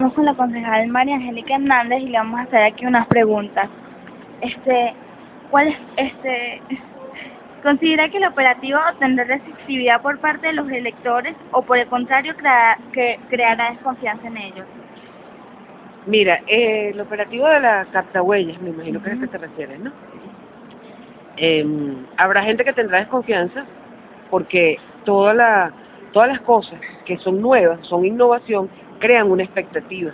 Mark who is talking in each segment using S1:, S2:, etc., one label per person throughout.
S1: Estamos con la concejal María Angélica Hernández y le vamos a hacer aquí unas preguntas. Este, ¿cuál es, este, considera que el operativo tendrá receptividad por parte de los electores o por el contrario crea, que creará desconfianza en ellos?
S2: Mira, eh, el operativo de la captahuellas, me imagino que es a que te refieres, ¿no? Eh, habrá gente que tendrá desconfianza porque toda la, todas las cosas que son nuevas, son innovación, crean una expectativa.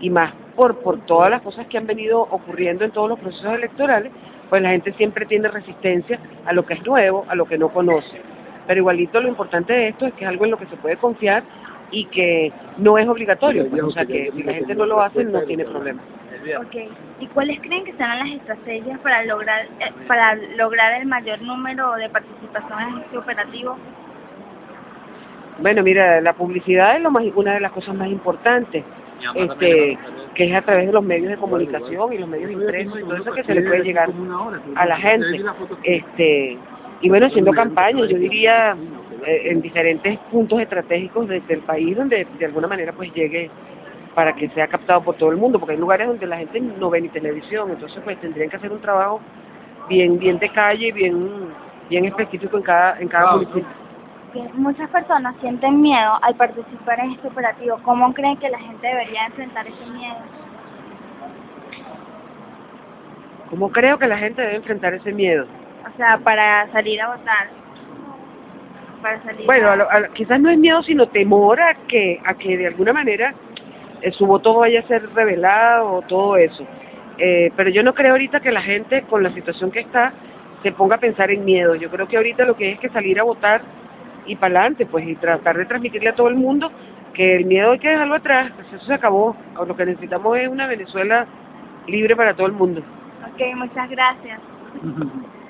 S2: Y más por, por todas las cosas que han venido ocurriendo en todos los procesos electorales, pues la gente siempre tiene resistencia a lo que es nuevo, a lo que no conoce. Pero igualito lo importante de esto es que es algo en lo que se puede confiar y que no es obligatorio, pues, o sea que si la gente no lo hace no tiene problema.
S1: Ok, ¿y cuáles creen que serán las estrategias para lograr, eh, para lograr el mayor número de participación en este operativo?
S2: Bueno, mira, la publicidad es lo más, una de las cosas más importantes, este, que es a través de los medios de comunicación y los medios impresos y todo eso que se le puede llegar a la gente. Este, y bueno, haciendo campañas, yo diría, eh, en diferentes puntos estratégicos del país donde de alguna manera pues llegue para que sea captado por todo el mundo, porque hay lugares donde la gente no ve ni televisión, entonces pues tendrían que hacer un trabajo bien bien de calle, bien bien específico en cada en cada municipio.
S1: Muchas personas sienten miedo al participar en este operativo. ¿Cómo creen que la gente debería enfrentar ese miedo?
S2: ¿Cómo creo que la gente debe enfrentar ese miedo?
S1: O sea, para salir a votar. Para salir
S2: Bueno,
S1: a...
S2: a lo- a lo- quizás no es miedo, sino temor a que, a que de alguna manera eh, su voto vaya a ser revelado o todo eso. Eh, pero yo no creo ahorita que la gente, con la situación que está, se ponga a pensar en miedo. Yo creo que ahorita lo que es que salir a votar y para adelante, pues, y tratar de transmitirle a todo el mundo que el miedo hay que dejarlo atrás, pues eso se acabó. Lo que necesitamos es una Venezuela libre para todo el mundo.
S1: Ok, muchas gracias.